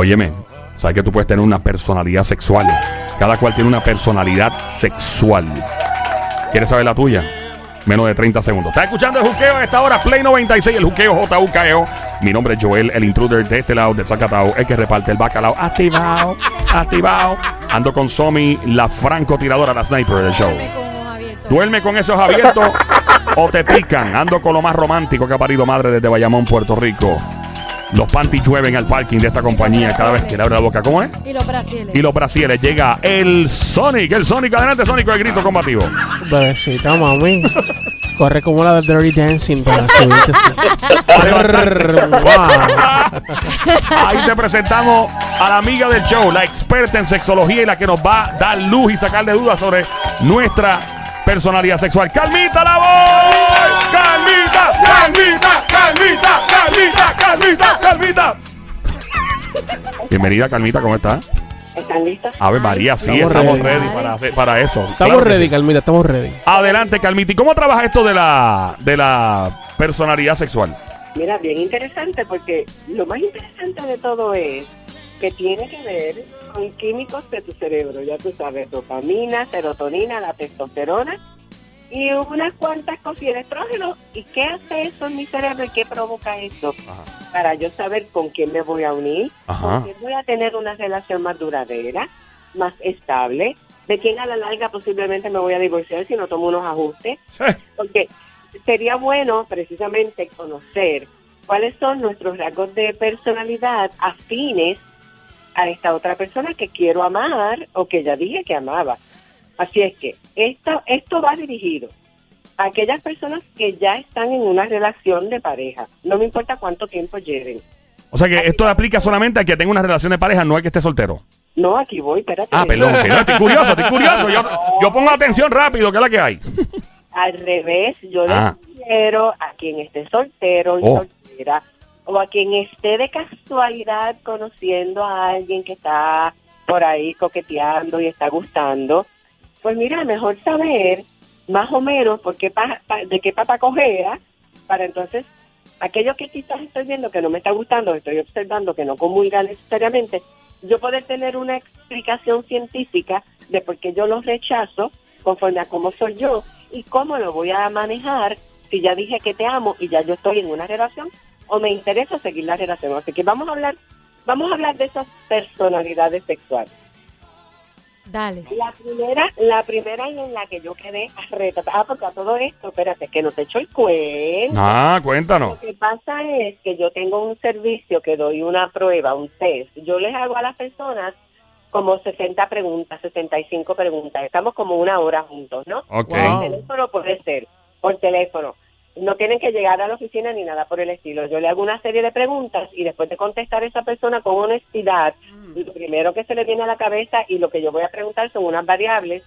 Óyeme, sabes que tú puedes tener una personalidad sexual. Cada cual tiene una personalidad sexual. ¿Quieres saber la tuya? Menos de 30 segundos. ¿Estás escuchando el juqueo a esta hora? Play 96, el juqueo JUKEO. Mi nombre es Joel, el intruder de este lado de Zacatau, el que reparte el bacalao. Activado, activado. Ando con Somi, la francotiradora, la sniper del show. Duerme con esos abiertos o te pican. Ando con lo más romántico que ha parido madre desde Bayamón, Puerto Rico. Los panties llueven al parking de esta compañía cada vez que le abre la boca. ¿Cómo es? Y los brasiles. Y los brasieles. Llega el Sonic. El Sonic. Adelante, Sonic, el grito combativo. Bebecita, mami. Corre como la de Dirty Dancing para subirte así. Ahí te presentamos a la amiga del show, la experta en sexología y la que nos va a dar luz y sacar de dudas sobre nuestra personalidad sexual. ¡Calmita la voz! ¡Calmita! ¡Calmita! ¡Calmita! ¡Calmita! ¡Calmita! ¡Calmita! Bienvenida, Calmita, ¿cómo estás? ¿Están listos? A ver, María, sí, Estamos estamos ready. ready para, hacer- para eso. Estamos Claro que ready, sí. Calmita, estamos ready. Adelante, Calmita. ¿Y cómo trabaja esto de la, de la personalidad sexual? Mira, bien interesante porque lo más interesante de todo es que tiene que ver con químicos de tu cerebro, ya tú sabes, dopamina, serotonina, la testosterona y unas cuantas cosas el estrógeno. ¿Y qué hace eso en mi cerebro y qué provoca eso? Para yo saber con quién me voy a unir, Ajá. con quién voy a tener una relación más duradera, más estable, de quién a la larga posiblemente me voy a divorciar si no tomo unos ajustes. porque sería bueno precisamente conocer cuáles son nuestros rasgos de personalidad afines a esta otra persona que quiero amar o que ya dije que amaba. Así es que esto, esto va dirigido a aquellas personas que ya están en una relación de pareja. No me importa cuánto tiempo lleven. O sea que esto aplica solamente a que tenga una relación de pareja, no al que esté soltero. No, aquí voy, espérate. Ah, perdón, estoy curioso, estoy curioso. Yo, yo pongo atención rápido, que es la que hay. Al revés, yo le Ah. quiero a quien esté soltero y Oh. soltera, o a quien esté de casualidad conociendo a alguien que está por ahí coqueteando y está gustando, pues mira, mejor saber más o menos por qué pa- pa- de qué pata cojea, para entonces aquello que quizás estoy viendo que no me está gustando, estoy observando que no comulga necesariamente, yo poder tener una explicación científica de por qué yo los rechazo conforme a cómo soy yo y cómo lo voy a manejar si ya dije que te amo y ya yo estoy en una relación o me interesa seguir la relación. Así que vamos a hablar, vamos a hablar de esas personalidades sexuales. Dale. La primera, la primera y en la que yo quedé retratada, ah, porque a todo esto, espérate, que no te echo el cuento. Ah, cuéntanos. Lo que pasa es que yo tengo un servicio que doy una prueba, un test. Yo les hago a las personas como 60 preguntas, 65 preguntas. Estamos como una hora juntos, ¿no? Ok. Por Wow. teléfono puede ser, por teléfono. No tienen que llegar a la oficina ni nada por el estilo. Yo le hago una serie de preguntas y después de contestar a esa persona con honestidad, lo primero que se le viene a la cabeza y lo que yo voy a preguntar son unas variables.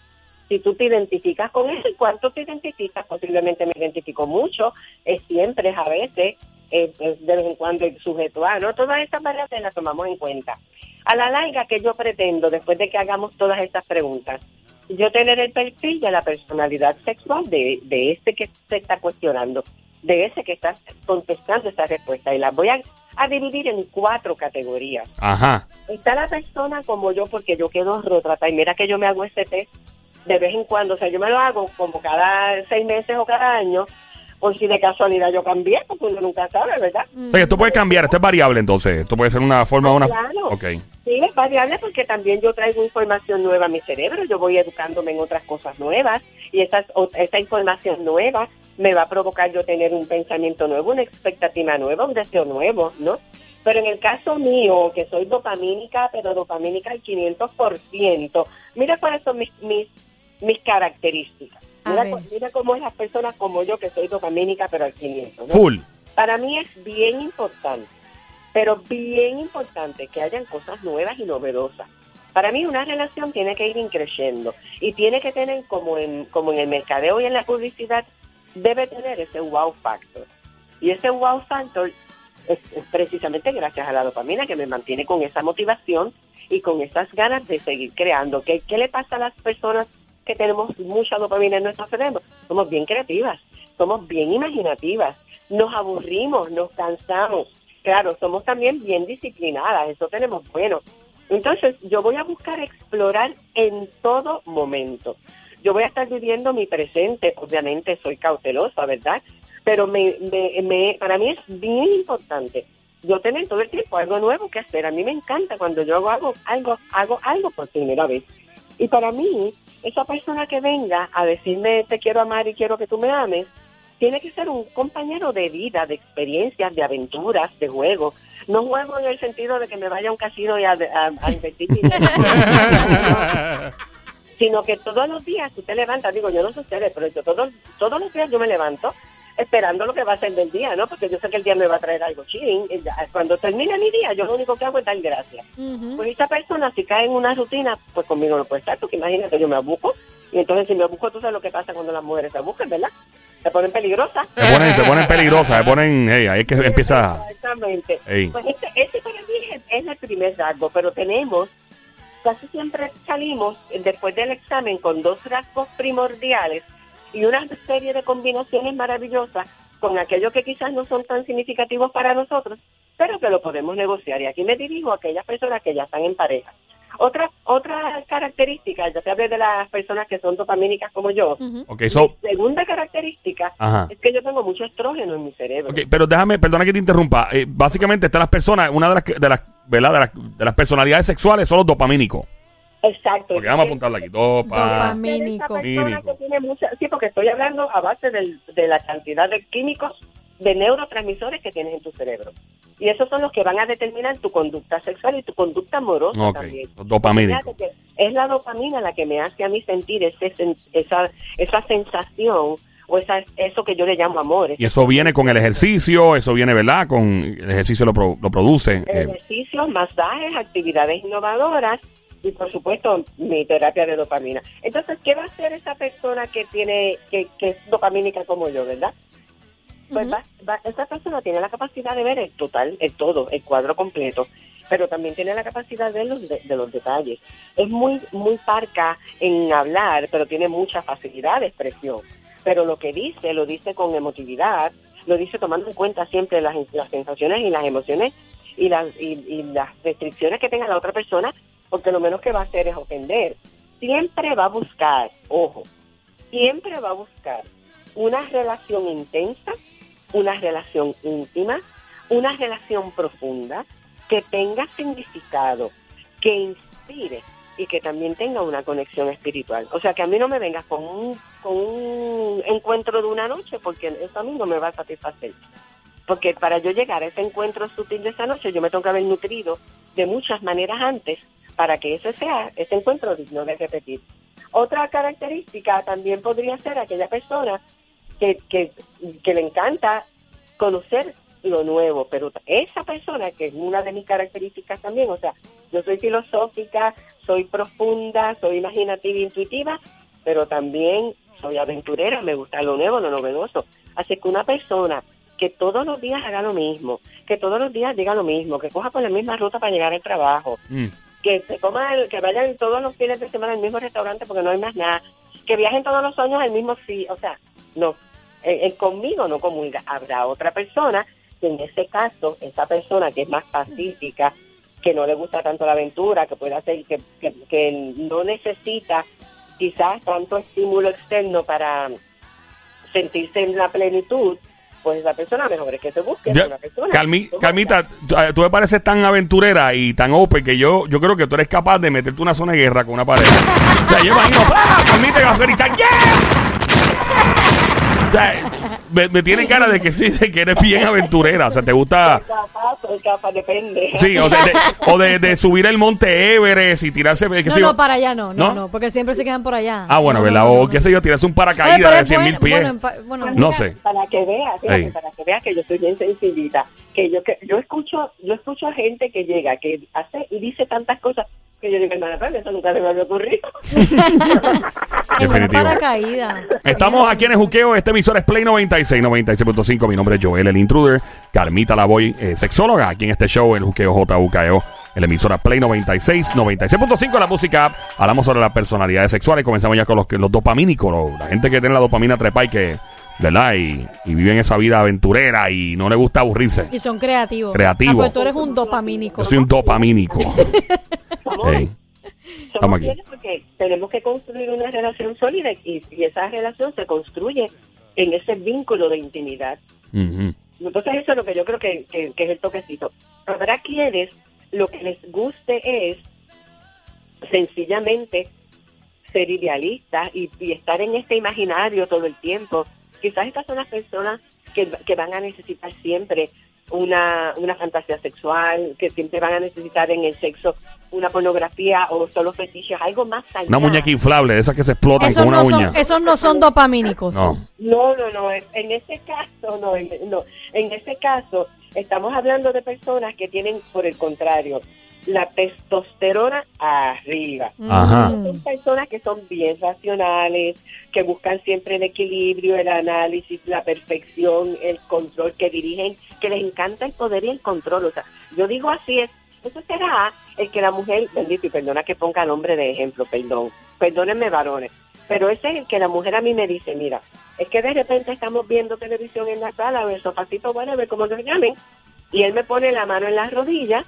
Si tú te identificas con eso, ¿y cuánto te identificas? Posiblemente me identifico mucho, es siempre, es a veces, es, es de vez en cuando el sujeto a, ¿no? Todas estas variables las tomamos en cuenta. A la larga, que yo pretendo, después de que hagamos todas estas preguntas? Yo tener el perfil de la personalidad sexual de, de este que se está cuestionando, de ese que está contestando esa respuesta. Y las voy a, a dividir en cuatro categorías. Ajá. Está la persona como yo, porque yo quedo retratada. Y mira que yo me hago ese test de vez en cuando. O sea, yo me lo hago como cada seis meses o cada año. Por si de casualidad yo cambié, porque uno nunca sabe, ¿verdad? O sea que puede cambiar, esto es variable entonces. Esto puede ser una forma de una. Claro. Ok. Sí, es variable porque también yo traigo información nueva a mi cerebro, yo voy educándome en otras cosas nuevas y esas, o- esa información nueva me va a provocar yo tener un pensamiento nuevo, una expectativa nueva, un deseo nuevo, ¿no? Pero en el caso mío, que soy dopamínica, pero dopamínica al 500%, mira cuáles son mis, mis, mis características. Mira, mira cómo es las personas como yo, que soy dopamínica, pero al 500. ¿no? Full. Para mí es bien importante, pero bien importante que hayan cosas nuevas y novedosas. Para mí una relación tiene que ir creciendo y tiene que tener, como en, como en el mercadeo y en la publicidad, debe tener ese wow factor. Y ese wow factor es, es precisamente gracias a la dopamina que me mantiene con esa motivación y con esas ganas de seguir creando. ¿Qué, qué le pasa a las personas que tenemos mucha dopamina en nuestro cerebro? Somos bien creativas, somos bien imaginativas, nos aburrimos, nos cansamos claro, somos también bien disciplinadas, eso tenemos bueno. Entonces, yo voy a buscar explorar en todo momento. Yo voy a estar viviendo mi presente, obviamente soy cautelosa, ¿verdad? Pero me, me, me- para mí es bien importante yo tener todo el tiempo algo nuevo que hacer. A mí me encanta cuando yo hago algo, hago algo por primera vez. Y para mí, esa persona que venga a decirme te quiero amar y quiero que tú me ames, tiene que ser un compañero de vida, de experiencias, de aventuras, de juego. No juego en el sentido de que me vaya a un casino y a, a- a invertir dinero. sino que todos los días tú te levantas, digo, yo no sé ustedes, pero yo todos, todos los días yo me levanto esperando lo que va a ser del día, ¿no? Porque yo sé que el día me va a traer algo chilling. Ya, Cuando termine mi día, yo lo único que hago es dar gracias. Pues esta persona, si cae en una rutina, pues conmigo no puede estar, porque imagínate, yo me abuco. Y entonces, si me abuco, tú sabes lo que pasa cuando las mujeres se abucan, ¿verdad? Se ponen peligrosas. Se ponen, se ponen peligrosas, se ponen, hey, ahí es que empieza. Exactamente. Pues este, este para mí es, es el primer rasgo, pero tenemos, casi siempre salimos después del examen con dos rasgos primordiales y una serie de combinaciones maravillosas con aquellos que quizás no son tan significativos para nosotros, pero que lo podemos negociar. Y aquí me dirijo a aquellas personas que ya están en pareja. Otra, otra característica, ya te hablé de las personas que son dopamínicas como yo. Ok, so, segunda característica Ajá. es que yo tengo mucho estrógeno en mi cerebro. ok, pero déjame, perdona que te interrumpa. Eh, básicamente, están las personas, una de las, que- de las, ¿verdad? De las, de las personalidades sexuales son los dopamínicos. Exacto. Porque vamos a apuntarla aquí. Dopa. Dopamina. Esa persona Mínico. que tiene mucha, sí, porque estoy hablando a base del- de la cantidad de químicos, de neurotransmisores que tienes en tu cerebro. Y esos son los que van a determinar tu conducta sexual y tu conducta amorosa Ok, también. que es la dopamina la que me hace a mí sentir ese, sen- esa, esa sensación o esa, eso que yo le llamo amor. Y eso viene con el ejercicio, eso viene, ¿verdad? Con el ejercicio lo, pro- lo produce. eh, ejercicios, masajes, actividades innovadoras y por supuesto mi terapia de dopamina. Entonces, ¿qué va a hacer esa persona que tiene que, que es dopamínica como yo, verdad? Pues Ujú. va- va- esa persona tiene la capacidad de ver el total, el todo, el cuadro completo, pero también tiene la capacidad de ver los, de, de los detalles. Es muy muy parca en hablar, pero tiene mucha facilidad de expresión. Pero lo que dice, lo dice con emotividad, lo dice tomando en cuenta siempre las, las sensaciones y las emociones y las, y, y las restricciones que tenga la otra persona, porque lo menos que va a hacer es ofender. Siempre va a buscar, ojo, siempre va a buscar una relación intensa, una relación íntima, una relación profunda, que tenga significado, que inspire y que también tenga una conexión espiritual. O sea, que a mí no me vengas con un, con un encuentro de una noche, porque eso a mí no me va a satisfacer. Porque para yo llegar a ese encuentro sutil de esa noche, yo me tengo que haber nutrido de muchas maneras antes para que ese sea ese encuentro digno de repetir. Otra característica también podría ser aquella persona que, que, le encanta conocer lo nuevo, pero esa persona, que es una de mis características también, o sea, yo soy filosófica, soy profunda, soy imaginativa e intuitiva, pero también soy aventurera, me gusta lo nuevo, lo novedoso. Así que una persona que todos los días haga lo mismo, que todos los días diga lo mismo, que coja por la misma ruta para llegar al trabajo, mm. Que se coma, el- que vayan todos los fines de semana al mismo restaurante porque no hay más nada, que viajen todos los años al mismo sí, o sea, no, eh, eh, conmigo no comulga. Habrá otra persona que en ese caso, esa persona que es más pacífica, que no le gusta tanto la aventura, que puede hacer, que, que, que no necesita quizás tanto estímulo externo para sentirse en la plenitud, pues esa persona mejor es que se busque una persona. Calmi- Calmita, tú, eh, tú me pareces tan aventurera y tan open que yo, yo creo que tú eres capaz de meterte una zona de guerra con una pareja. o sea, yo imagino, ¡ah! Calmita y vas a gritar, ¡yes! O sea, me, me tiene cara de que sí, de que eres bien aventurera. O sea, te gusta. Soy capaz, soy capaz, depende. Sí, o de, de- o de, de subir el monte Everest y tirarse. No, yo. no, para allá no, no, ¿No? no, porque siempre se quedan por allá. Ah, bueno, No, ¿verdad? no, o qué no. sé yo, tirarse un Oye, paracaídas de es 100 mil pies. bueno, en pa- bueno, Pues No mira, sé. Para que veas, fíjate, para que veas que yo soy bien sencillita, que yo que yo escucho, yo escucho a gente que llega, que hace y dice tantas cosas que yo digo, hermana, pero eso nunca se me había ocurrido. En Definitivo. Estamos aquí en el juqueo. Este emisor es Play 96, 96.5. Mi nombre es Joel, el intruder. Carmita Lavoy, eh, sexóloga, aquí en este show, el juqueo JUKEO. El emisora Play 96, 96.5 la música. app. Hablamos sobre las personalidades sexuales. Comenzamos ya con los, que- los dopamínicos, la gente que tiene la dopamina trepa y que ¿verdad? Y, y viven esa vida aventurera y no le gusta aburrirse. Y son creativos. Creativos. Ah, pues tú eres un dopamínico. Yo soy un dopamínico. Somos, Ey. somos Estamos aquí. fieles porque tenemos que construir una relación sólida y, y esa relación se construye en ese vínculo de intimidad. Entonces eso es lo que yo creo que, que- que es el toquecito. Habrá quienes lo que les guste es sencillamente ser idealistas y, y estar en este imaginario todo el tiempo. Quizás estas son las personas que, que van a necesitar siempre una, una fantasía sexual, que siempre van a necesitar en el sexo una pornografía o solo fetiches, algo más allá. Una muñeca inflable, esas que se explotan Esos con una no, uña. son, esos no son dopamínicos. No. No, no, no. En ese caso, no, en, no. En ese caso, estamos hablando de personas que tienen, por el contrario, la testosterona arriba. Ajá. Son personas que son bien racionales, que buscan siempre el equilibrio, el análisis, la perfección, el control, que dirigen, que les encanta el poder y el control. O sea, yo digo así es, eso será el que la mujer, bendito, y perdona que ponga nombre de ejemplo, perdón, perdónenme varones, pero ese es el que la mujer a mí me dice, mira, es que de repente estamos viendo televisión en la sala o el sofacito, bueno, ver cómo se llamen, y él me pone la mano en las rodillas,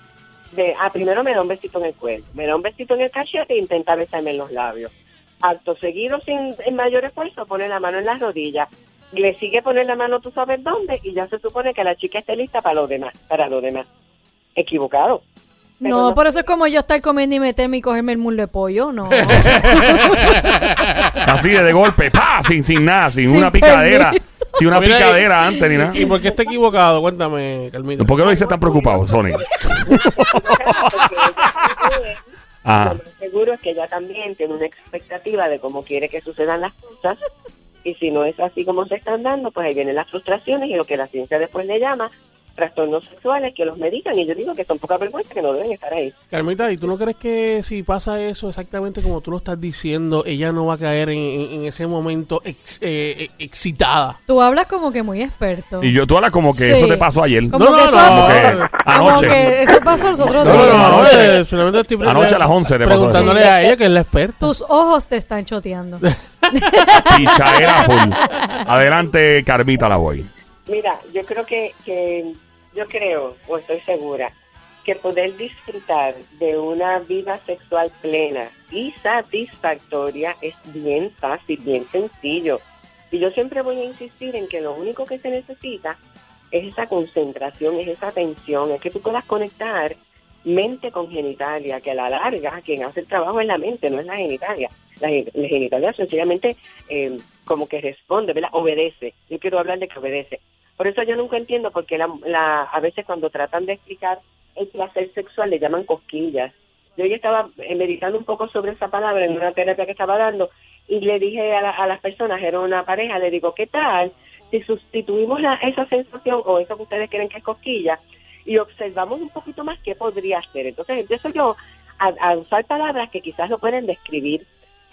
de, ah, primero me da un besito en el cuello, me da un besito en el cachete e intenta besarme en los labios. Acto seguido, sin mayor esfuerzo, pone la mano en las rodillas, le sigue poner la mano tú sabes dónde y ya se supone que la chica esté lista para lo demás, para lo demás. Equivocado. Pero No, no- por eso es como yo estar comiendo y meterme y cogerme el muslo de pollo, no. Así de, de golpe, ¡pa! Sin, sin nada, sin, Sin una picadera. permiso. Sin una Mira, picadera antes ni nada. ¿Y por qué está equivocado? Cuéntame, Carmita. ¿Por qué lo dice tan preocupado, Sony? Ajá. Lo más seguro es que ella también tiene una expectativa de cómo quiere que sucedan las cosas y si no es así como se están dando, pues ahí vienen las frustraciones y lo que la ciencia después le llama trastornos sexuales que los medican y yo digo que son poca vergüenza que no deben estar ahí. Carmita, ¿y tú no crees que si pasa eso exactamente como tú lo estás diciendo, ella no va a caer en, ese momento ex- eh, eh, excitada? Tú hablas como que muy experto. Y yo, tú hablas como que Sí. eso te pasó ayer. Como No, no, eso, no, Como que como anoche. que eso pasó los otros No, no, días. no, no, Anoche. eh, solamente estoy pre- Anoche a las 11 te pasó preguntándole eso. a ella que es la experta. Tus ojos te están choteando. Pichadera full. Adelante, Carmita, la voy. Mira, yo creo que, que yo creo o estoy segura que poder disfrutar de una vida sexual plena y satisfactoria es bien fácil, bien sencillo. Y yo siempre voy a insistir en que lo único que se necesita es esa concentración, es esa atención, es que tú puedas conectar mente con genitalia, que a la larga quien hace el trabajo es la mente, no es la genitalia. La, la genitalia sencillamente eh, como que responde, ¿verdad? Obedece. Yo quiero hablar de que obedece. Por eso yo nunca entiendo por qué la, la- a veces cuando tratan de explicar el placer sexual le llaman cosquillas. Yo ya estaba eh, meditando un poco sobre esa palabra en una terapia que estaba dando y le dije a, la- a las personas, era una pareja, le digo, ¿qué tal si sustituimos la- esa sensación o eso que ustedes creen que es cosquilla y observamos un poquito más qué podría ser? Entonces empiezo yo a, a usar palabras que quizás lo pueden describir.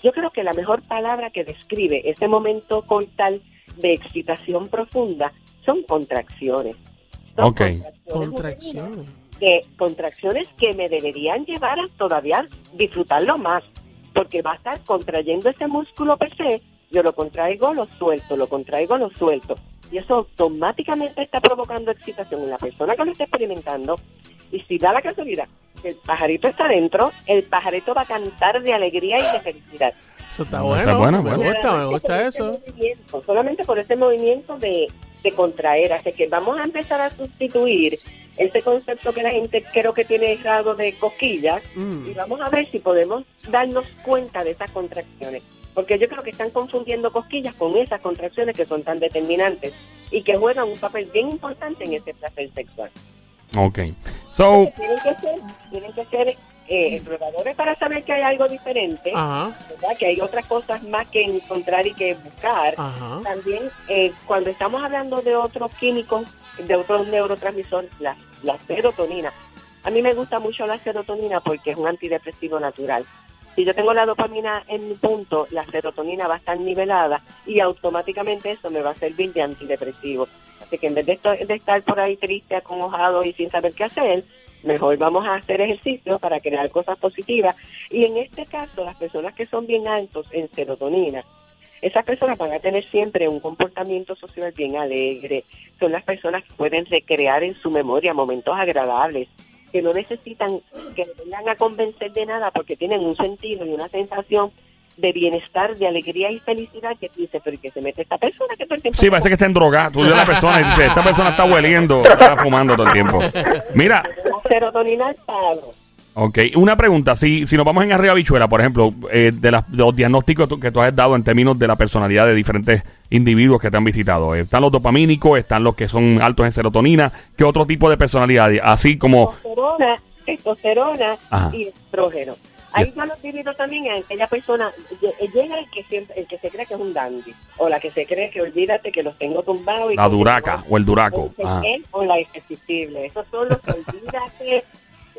Yo creo que la mejor palabra que describe ese momento cortal de excitación profunda son contracciones. Son Ok. Contracciones. que contracciones que me deberían llevar a todavía disfrutarlo más, porque va a estar contrayendo ese músculo per se, yo lo contraigo, lo suelto, lo contraigo, lo suelto, y eso automáticamente está provocando excitación en la persona que lo está experimentando, y si da la casualidad que el pajarito está dentro, el pajarito va a cantar de alegría y de felicidad. Eso está bueno. es buena, me gusta, me Solamente por gusta eso. movimiento, solamente por ese movimiento de, de contraer. Así que vamos a empezar a sustituir ese concepto que la gente creo que tiene errado de cosquillas Mm. y vamos a ver si podemos darnos cuenta de esas contracciones. Porque yo creo que están confundiendo cosquillas con esas contracciones que son tan determinantes y que juegan un papel bien importante en ese placer sexual. Ok. So, Tienen que ser, tienen que ser eh, exploradores para saber que hay algo diferente, Ajá, ¿verdad? que hay otras cosas más que encontrar y que buscar. ajá. También, eh, cuando estamos hablando de otros químicos, de otros neurotransmisores, la, la serotonina. A mí me gusta mucho la serotonina porque es un antidepresivo natural. Si yo tengo la dopamina en mi punto, la serotonina va a estar nivelada y automáticamente eso me va a servir de antidepresivo. Así que en vez de, estar por ahí triste, acongojado y sin saber qué hacer, mejor vamos a hacer ejercicio para crear cosas positivas. Y en este caso, las personas que son bien altos en serotonina, esas personas van a tener siempre un comportamiento social bien alegre. Son las personas que pueden recrear en su memoria momentos agradables, que no necesitan que le vengan a convencer de nada porque tienen un sentido y una sensación de bienestar, de alegría y felicidad que tú dices, pero ¿y que se mete esta persona que todo el tiempo Sí, parece que está en droga. Tú ves a la persona y dices, esta persona está hueliendo, está fumando todo el tiempo. Mira, La serotonina al palo. Ok, una pregunta. Si, si nos vamos en arriba bichuela, por ejemplo, eh, de, las- de los diagnósticos que tú has dado en términos de la personalidad de diferentes individuos que te han visitado. Eh, están los dopamínicos, están los que son altos en serotonina. ¿Qué otro tipo de personalidad? Así como... testosterona, testosterona Ajá. y estrógeno. Ahí yo lo divido también en aquella persona, lle- llega el que siempre, el que se cree que es un dandy, o la que se cree que olvídate que los tengo tumbados. y La duraca o el duraco. el o la irresistible. Esos son los que olvídate,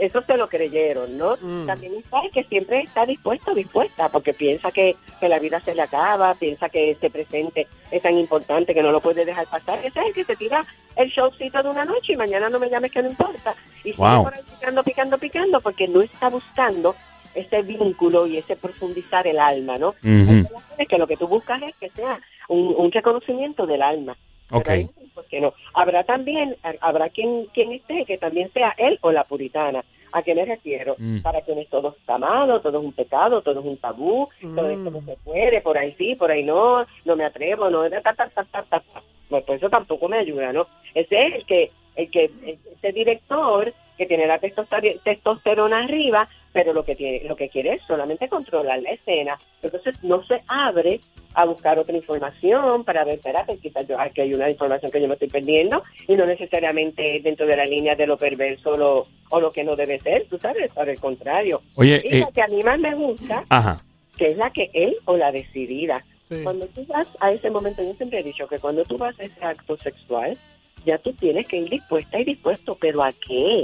esos se lo creyeron, ¿no? Mm. También está el que siempre está dispuesto, dispuesta, porque piensa que, que la vida se le acaba, piensa que este presente es tan importante que no lo puede dejar pasar. Ese es el que se tira el showcito de una noche y mañana no me llames que no importa. Y sigue Wow. por ahí picando, picando, picando, porque no está buscando ese vínculo y ese profundizar el alma, ¿no? Ujú. relaciones que lo que tú buscas es que sea un, un reconocimiento del alma. Ok. pues, que no. Habrá también, ha- habrá quien, quien esté que también sea él o la puritana. ¿A qué me refiero? Mm. Para quienes todo está malo, todo es un pecado, todo es un tabú, todo esto no se puede, por ahí sí, por ahí no, no me atrevo, no, ta, ta, ta, ta, ta, ta. Pues, pues eso tampoco me ayuda, ¿no? Ese es el que, el que, ese director que tiene la testoster- testosterona arriba, pero lo que tiene, lo que quiere es solamente controlar la escena. Entonces no se abre a buscar otra información para ver, espérate, quizás yo, aquí hay una información que yo me estoy perdiendo y no necesariamente dentro de la línea de lo perverso lo- o lo que no debe ser, tú sabes, por el contrario. Oye, Y eh, la que a mí más me gusta, ajá. que es la que él o la decidida. Sí. Cuando tú vas a ese momento, yo siempre he dicho que cuando tú vas a ese acto sexual, ya tú tienes que ir dispuesta y dispuesto, pero ¿a qué?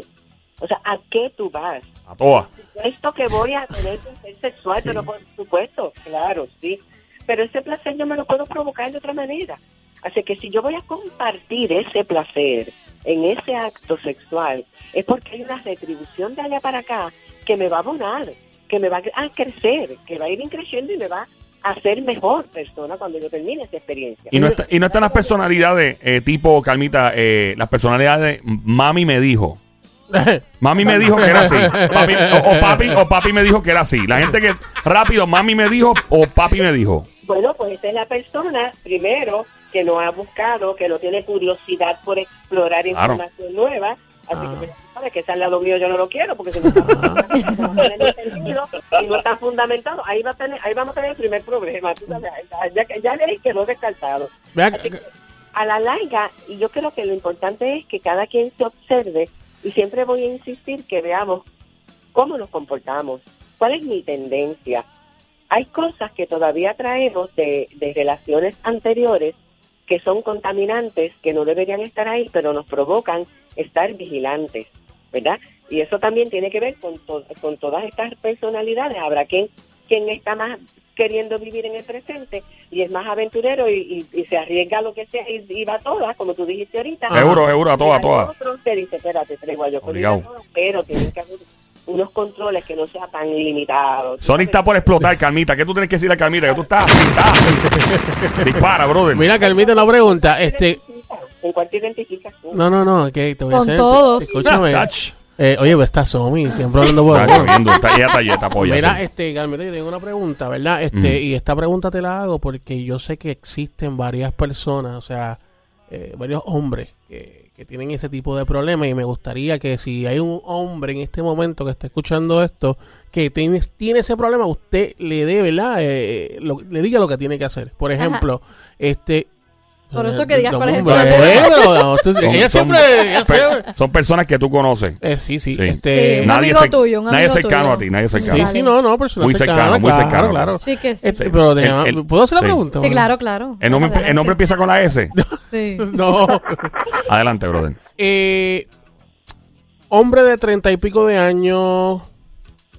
O sea, ¿a qué tú vas? A todas. Esto que voy a tener placer sexual, pero por supuesto, claro, sí. Pero ese placer yo me lo puedo provocar de otra manera. Así que si yo voy a compartir ese placer en ese acto sexual, es porque hay una retribución de allá para acá que me va a abonar, que me va a crecer, que va a ir creciendo y me va a hacer mejor persona cuando yo termine esa experiencia. Y no, está, y no están las personalidades eh, tipo, Calmita, eh, las personalidades, mami me dijo. Mami me dijo que era así. Papi- o, o papi, o papi me dijo que era así. La gente que rápido, mami me dijo o papi me dijo. Bueno, pues esta es la persona, primero, que no ha buscado, que no tiene curiosidad por explorar Claro. información nueva. Así Ah. que, pues, sabes que ese al lado mío yo no lo quiero, porque si no está no tiene sentido y no está fundamentado, ahí, va a tener, ahí vamos a tener el primer problema. tú sabes, ya, ya, ya le quedó descartado. Así que, a la larga, y yo creo que lo importante es que cada quien se observe, y siempre voy a insistir que veamos cómo nos comportamos, cuál es mi tendencia. Hay cosas que todavía traemos de, de relaciones anteriores que son contaminantes, que no deberían estar ahí, pero nos provocan estar vigilantes, ¿verdad? Y eso también tiene que ver con, con todas estas personalidades. Habrá quien, quien está más queriendo vivir en el presente y es más aventurero y, y- y se arriesga a lo que sea y, y va a todas, como tú dijiste ahorita. Seguro, seguro, a todas, a todas. otros que dice, espérate, traigo yo con a pero tienen que haber unos controles que no sean tan limitados. Sony está por explotar, Calmita. ¿Qué tú tienes que decir a Calmita? Que tú estás. estás. Dispara, brother. Mira, Calmita, una pregunta. Este, ¿En cuál te identificas no, no, no, que te voy a Con hacer. todos. Escúchame. Eh, oye, pues está Somi, siempre hablando por Está corriendo, está, ella está, está. Mira, sí. este, Carmeta, yo tengo una pregunta, ¿verdad? Este, Mm. y esta pregunta te la hago porque yo sé que existen varias personas, o sea, eh, varios hombres que, que tienen ese tipo de problemas y me gustaría que si hay un hombre en este momento que está escuchando esto que tiene, tiene ese problema, usted le dé, ¿verdad? Eh, lo- le diga lo que tiene que hacer. Por ejemplo, este... Por eso que digas No, cuál es el hombre, problema. pero, no, usted- Son- ella son- siempre... ella pe- siempre- son personas que tú conoces. eh, sí, sí, Sí. este... Sí, un nadie amigo tuyo, un nadie amigo cercano tuyo. a ti, nadie Sí, cercano. sí, no, no, personas Muy cercano, muy claro, cercano. claro. Sí que sí. Este, Sí. pero déjame- El- el- ¿puedo hacer la sí. pregunta? Sí, claro, claro. El nombre, Adelante. el nombre empieza con la S. Sí. No. Adelante, brother. Eh, hombre de treinta y pico de años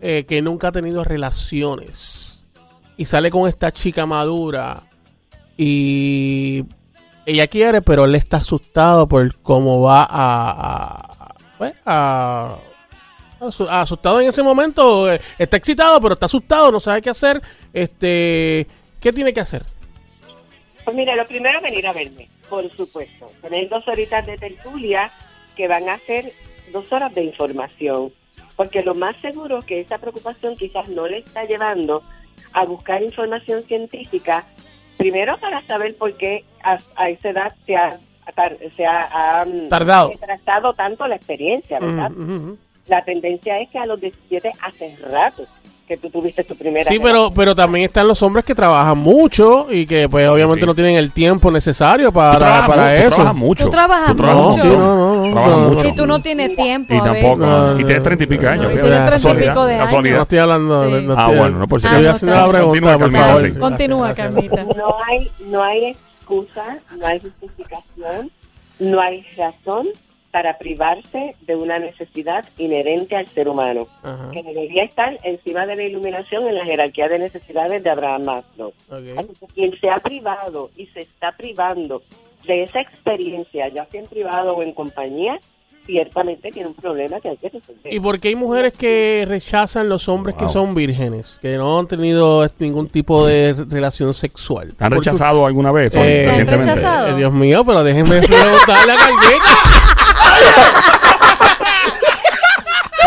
eh, que nunca ha tenido relaciones y sale con esta chica madura y ella quiere, pero él está asustado por cómo va a, a- pues, asustado en ese momento, eh, está excitado, pero está asustado, no sabe qué hacer. Este, ¿qué tiene que hacer? Pues mira, lo primero es venir a verme, por supuesto. Tener dos horitas de tertulia que van a ser dos horas de información. Porque lo más seguro es que esa preocupación quizás no le está llevando a buscar información científica, primero para saber por qué a, a esa edad se ha, se ha, ha, Tardado. retrasado tanto la experiencia, ¿verdad? Mm, mm, mm. La tendencia es que a los 17 hace rato que tú tuviste tu primera Sí, pero, pero también están los hombres que trabajan mucho y que pues obviamente sí. no tienen el tiempo necesario Tú para, trabajas para tú eso. trabajas mucho. Tú trabajas No, mucho. sí, no, no, no, Trabajas no. mucho. Si tú no tienes tiempo. Y a tampoco. y tienes treinta y pico años. tienes treinta y pico de años. casualidad. No estoy hablando. Sí. no- no Ah, estoy- bueno, no, por si Ah, Estoy no, pregunta, por Continúa, favor. Continúa, Carmita. No hay, no hay excusa, no hay justificación, no hay razón para privarse de una necesidad inherente al ser humano, Ajá, que debería estar encima de la iluminación en la jerarquía de necesidades de Abraham Maslow. ok. Así que Quien se ha privado y se está privando de esa experiencia, ya sea en privado o en compañía, ciertamente tiene un problema que hay que resolver. ¿Y por qué hay mujeres que rechazan los hombres que Wow. son vírgenes? Que no han tenido ningún tipo de relación sexual. ¿Han rechazado alguna vez? Eh, ¿Te han recientemente? rechazado? Eh, Dios mío, pero déjenme preguntarle a Carmita.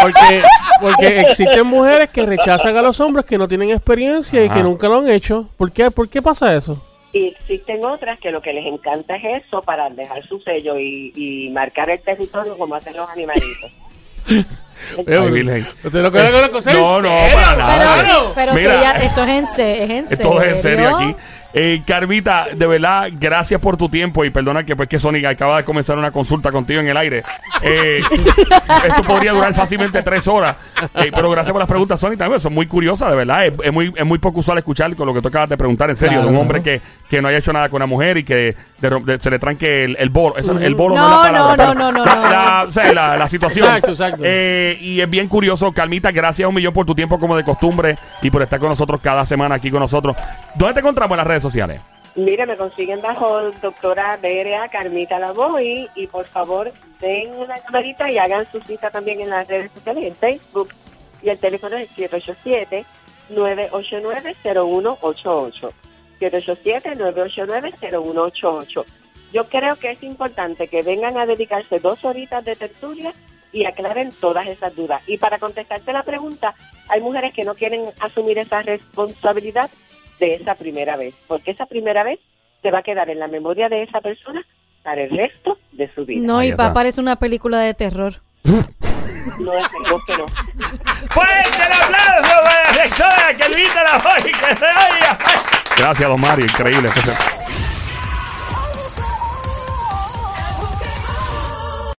Porque, porque existen mujeres que rechazan a los hombres que no tienen experiencia y que nunca lo han hecho. ¿Por qué, ¿Por qué pasa eso? Y existen otras que lo que les encanta es eso para dejar su sello y, y marcar el territorio como hacen los animalitos. Ay, Virgen. ¿Usted que la cosa No, en no, para nada. Pero, pero Mira. si ella- eso es en, es en serio. Esto es en serio aquí. Eh, Carmita, de verdad, gracias por tu tiempo y perdona que pues que Sonic acaba de comenzar una consulta contigo en el aire. Eh, esto podría durar fácilmente tres horas, Eh, pero gracias por las preguntas, Sonic, también son muy curiosas, de verdad. Es, es muy, es muy poco usual escuchar con lo que tú acabas de preguntar, en serio, Claro, de un hombre que, que no haya hecho nada con una mujer y que de ro- de- se le tranque el, el bolo. Eso, el bolo No, no, es la no, palabra, no, no, no, la, no. la- o sea, la- la situación. Exacto, exacto. Eh, y es bien curioso, Carmita, gracias un millón por tu tiempo como de costumbre y por estar con nosotros cada semana aquí con nosotros. ¿Dónde te encontramos en las redes sociales? Mire, me consiguen bajo doctora BRA Carmita Lavoy y por favor den una llamadita y hagan su cita también en las redes sociales, en Facebook. Y el teléfono es 787-989-0188. 787-989-0188. Yo creo que es importante que vengan a dedicarse dos horitas de tertulia y aclaren todas esas dudas. Y para contestarte la pregunta, hay mujeres que no quieren asumir esa responsabilidad de esa primera vez, porque esa primera vez se va a quedar en la memoria de esa persona para el resto de su vida. No, y está. pa- parece una película de terror. No es que no. ¡Fuerte el aplauso para la rectora Carmita la que se oiga! Gracias, don Mario, increíble.